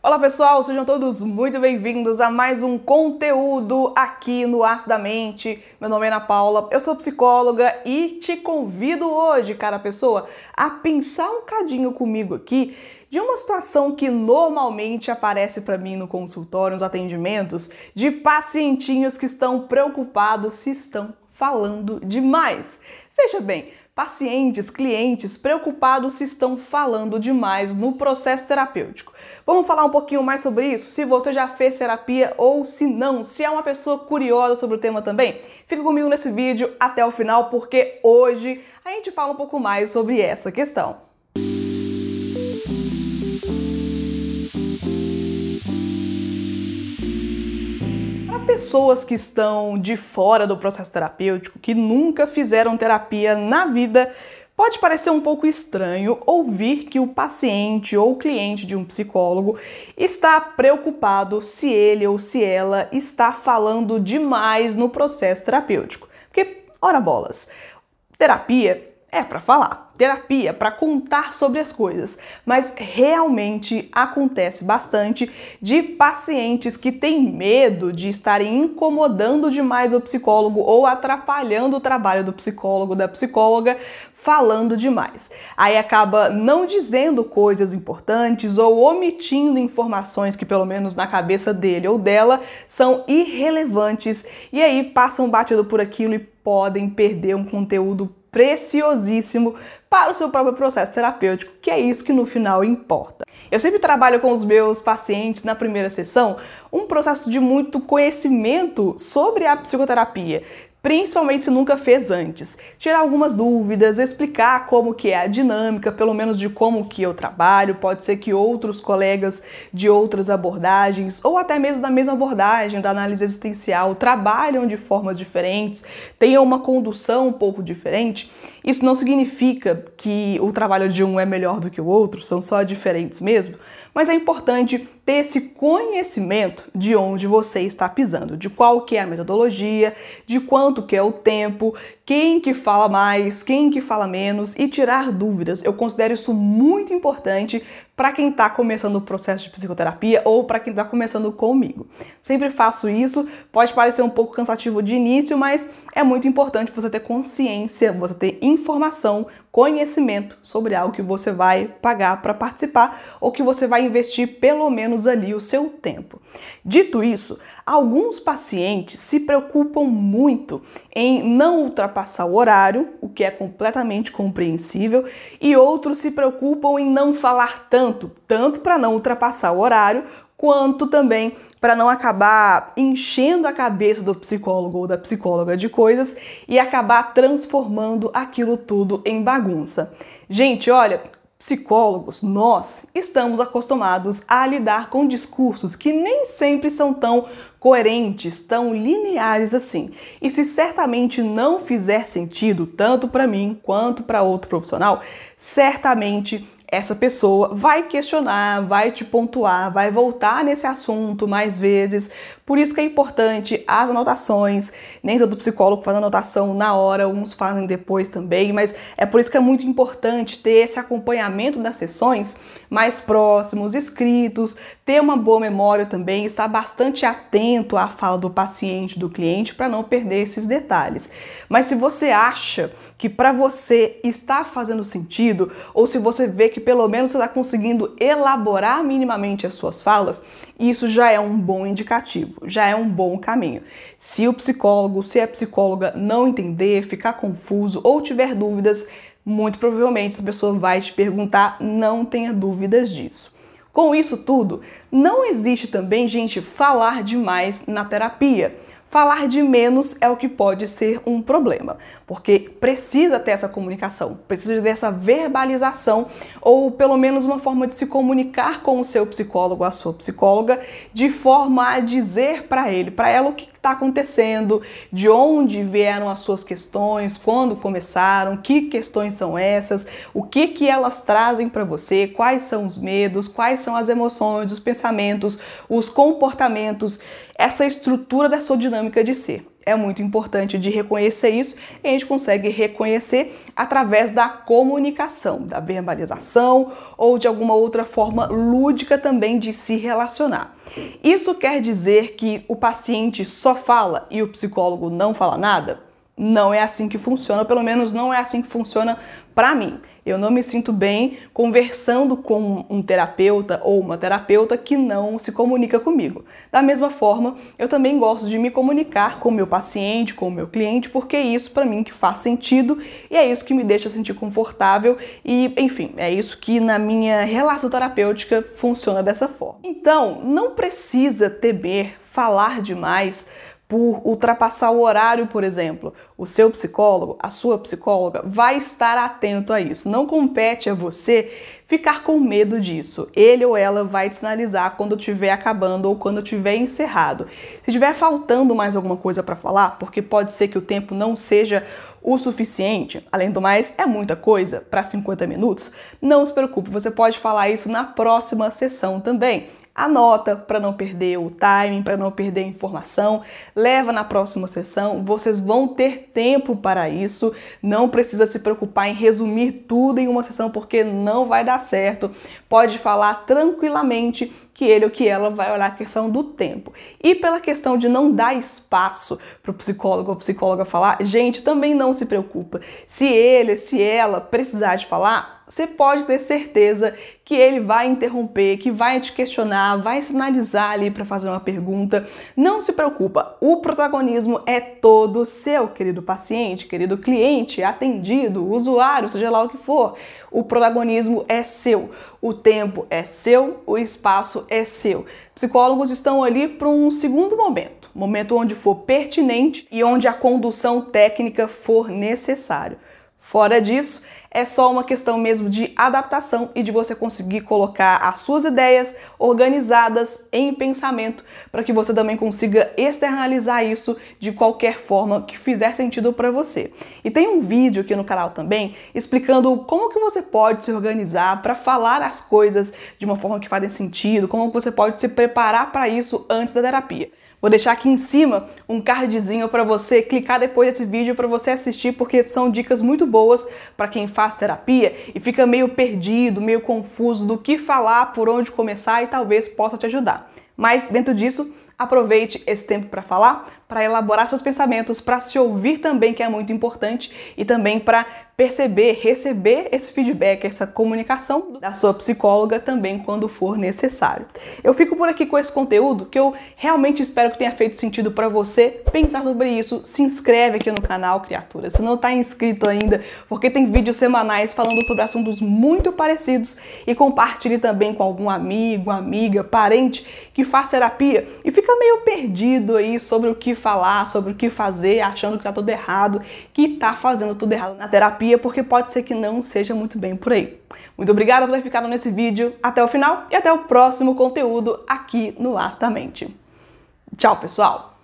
Olá pessoal, sejam todos muito bem-vindos a mais um conteúdo aqui no Acidamente. Meu nome é Ana Paula, eu sou psicóloga e te convido hoje, cara pessoa, a pensar um cadinho comigo aqui de uma situação que normalmente aparece para mim no consultório, nos atendimentos, de pacientinhos que estão preocupados se estão falando demais. Veja bem, pacientes, clientes preocupados se estão falando demais no processo terapêutico. Vamos falar um pouquinho mais sobre isso? Se você já fez terapia ou se não, se é uma pessoa curiosa sobre o tema também, fica comigo nesse vídeo até o final porque hoje a gente fala um pouco mais sobre essa questão. Pessoas que estão de fora do processo terapêutico, que nunca fizeram terapia na vida, pode parecer um pouco estranho ouvir que o paciente ou cliente de um psicólogo está preocupado se ele ou se ela está falando demais no processo terapêutico. Porque, ora bolas, terapia é para falar terapia para contar sobre as coisas, mas realmente acontece bastante de pacientes que têm medo de estarem incomodando demais o psicólogo ou atrapalhando o trabalho do psicólogo, da psicóloga, falando demais. Aí acaba não dizendo coisas importantes ou omitindo informações que, pelo menos na cabeça dele ou dela, são irrelevantes e aí passam batido por aquilo e podem perder um conteúdo preciosíssimo para o seu próprio processo terapêutico, que é isso que no final importa. Eu sempre trabalho com os meus pacientes na primeira sessão um processo de muito conhecimento sobre a psicoterapia, principalmente se nunca fez antes. Tirar algumas dúvidas, explicar como que é a dinâmica, pelo menos de como que eu trabalho, pode ser que outros colegas de outras abordagens ou até mesmo da mesma abordagem da análise existencial trabalham de formas diferentes, tenham uma condução um pouco diferente. Isso não significa que o trabalho de um é melhor do que o outro, são só diferentes mesmo, mas é importante ter esse conhecimento de onde você está pisando, de qual que é a metodologia, de quanto que é o tempo, quem que fala mais, quem que fala menos e tirar dúvidas. Eu considero isso muito importante para quem está começando o processo de psicoterapia ou para quem está começando comigo. Sempre faço isso, pode parecer um pouco cansativo de início, mas é muito importante você ter consciência, você ter informação, conhecimento sobre algo que você vai pagar para participar ou que você vai investir pelo menos ali o seu tempo. Dito isso, alguns pacientes se preocupam muito em não ultrapassar o horário, o que é completamente compreensível, e outros se preocupam em não falar tanto, tanto para não ultrapassar o horário, quanto também para não acabar enchendo a cabeça do psicólogo ou da psicóloga de coisas e acabar transformando aquilo tudo em bagunça. Gente, olha, psicólogos, nós estamos acostumados a lidar com discursos que nem sempre são tão coerentes, tão lineares assim. E se certamente não fizer sentido tanto para mim quanto para outro profissional, certamente essa pessoa vai questionar, vai te pontuar, vai voltar nesse assunto mais vezes. Por isso que é importante as anotações. Nem todo psicólogo faz anotação na hora, uns fazem depois também, mas é por isso que é muito importante ter esse acompanhamento das sessões mais próximos, escritos, ter uma boa memória também, estar bastante atento à fala do paciente, do cliente, para não perder esses detalhes. Mas se você acha que para você está fazendo sentido, ou se você vê que que pelo menos você está conseguindo elaborar minimamente as suas falas, isso já é um bom indicativo, já é um bom caminho. Se o psicólogo, se a psicóloga não entender, ficar confuso ou tiver dúvidas, muito provavelmente essa pessoa vai te perguntar, não tenha dúvidas disso. Com isso tudo, não existe também, gente, falar demais na terapia. Falar de menos é o que pode ser um problema, porque precisa ter essa comunicação, precisa dessa verbalização ou pelo menos uma forma de se comunicar com o seu psicólogo, a sua psicóloga, de forma a dizer para ele, para ela o que está acontecendo, de onde vieram as suas questões, quando começaram, que questões são essas, o que que elas trazem para você, quais são os medos, quais são as emoções, os pensamentos, os comportamentos, essa estrutura da sua dinâmica de ser. é muito importante de reconhecer isso e a gente consegue reconhecer através da comunicação, da verbalização ou de alguma outra forma lúdica também de se relacionar. Isso quer dizer que o paciente só fala e o psicólogo não fala nada? Não é assim que funciona, pelo menos não é assim que funciona para mim. Eu não me sinto bem conversando com um terapeuta ou uma terapeuta que não se comunica comigo. Da mesma forma, eu também gosto de me comunicar com o meu paciente, com o meu cliente, porque é isso para mim que faz sentido e é isso que me deixa sentir confortável e, enfim, é isso que na minha relação terapêutica funciona dessa forma. Então, não precisa temer falar demais por ultrapassar o horário, por exemplo, o seu psicólogo, a sua psicóloga vai estar atento a isso. Não compete a você ficar com medo disso. Ele ou ela vai te sinalizar quando estiver acabando ou quando estiver encerrado. Se estiver faltando mais alguma coisa para falar, porque pode ser que o tempo não seja o suficiente, além do mais, é muita coisa para 50 minutos, não se preocupe, você pode falar isso na próxima sessão também. Anota para não perder o timing, para não perder a informação, leva na próxima sessão, vocês vão ter tempo para isso, não precisa se preocupar em resumir tudo em uma sessão porque não vai dar certo. Pode falar tranquilamente que ele ou que ela vai olhar a questão do tempo. E pela questão de não dar espaço para o psicólogo ou psicóloga falar, gente, também não se preocupa. Se ele, se ela precisar de falar, você pode ter certeza que ele vai interromper, que vai te questionar, vai sinalizar ali para fazer uma pergunta. Não se preocupa, o protagonismo é todo seu, querido paciente, querido cliente, atendido, usuário, seja lá o que for. O protagonismo é seu, o tempo é seu, o espaço é seu. Psicólogos estão ali para um segundo momento, momento onde for pertinente e onde a condução técnica for necessário. Fora disso, é só uma questão mesmo de adaptação e de você conseguir colocar as suas ideias organizadas em pensamento para que você também consiga externalizar isso de qualquer forma que fizer sentido para você. E tem um vídeo aqui no canal também explicando como que você pode se organizar para falar as coisas de uma forma que fazem sentido, como você pode se preparar para isso antes da terapia. Vou deixar aqui em cima um cardzinho para você clicar depois desse vídeo para você assistir, porque são dicas muito boas para quem faz terapia e fica meio perdido, meio confuso do que falar, por onde começar e talvez possa te ajudar. Mas dentro disso, aproveite esse tempo para falar, para elaborar seus pensamentos, para se ouvir também, que é muito importante, e também para perceber, receber esse feedback, essa comunicação da sua psicóloga também quando for necessário. Eu fico por aqui com esse conteúdo que eu realmente espero que tenha feito sentido para você pensar sobre isso. Se inscreve aqui no canal, criatura, se não está inscrito ainda, porque tem vídeos semanais falando sobre assuntos muito parecidos e compartilhe também com algum amigo, amiga, parente que faz terapia e fica meio perdido aí sobre o que falar, sobre o que fazer, achando que tá tudo errado, que tá fazendo tudo errado na terapia, porque pode ser que não seja muito bem por aí. Muito obrigada por ter ficado nesse vídeo até o final e até o próximo conteúdo aqui no Astamente. Tchau, pessoal!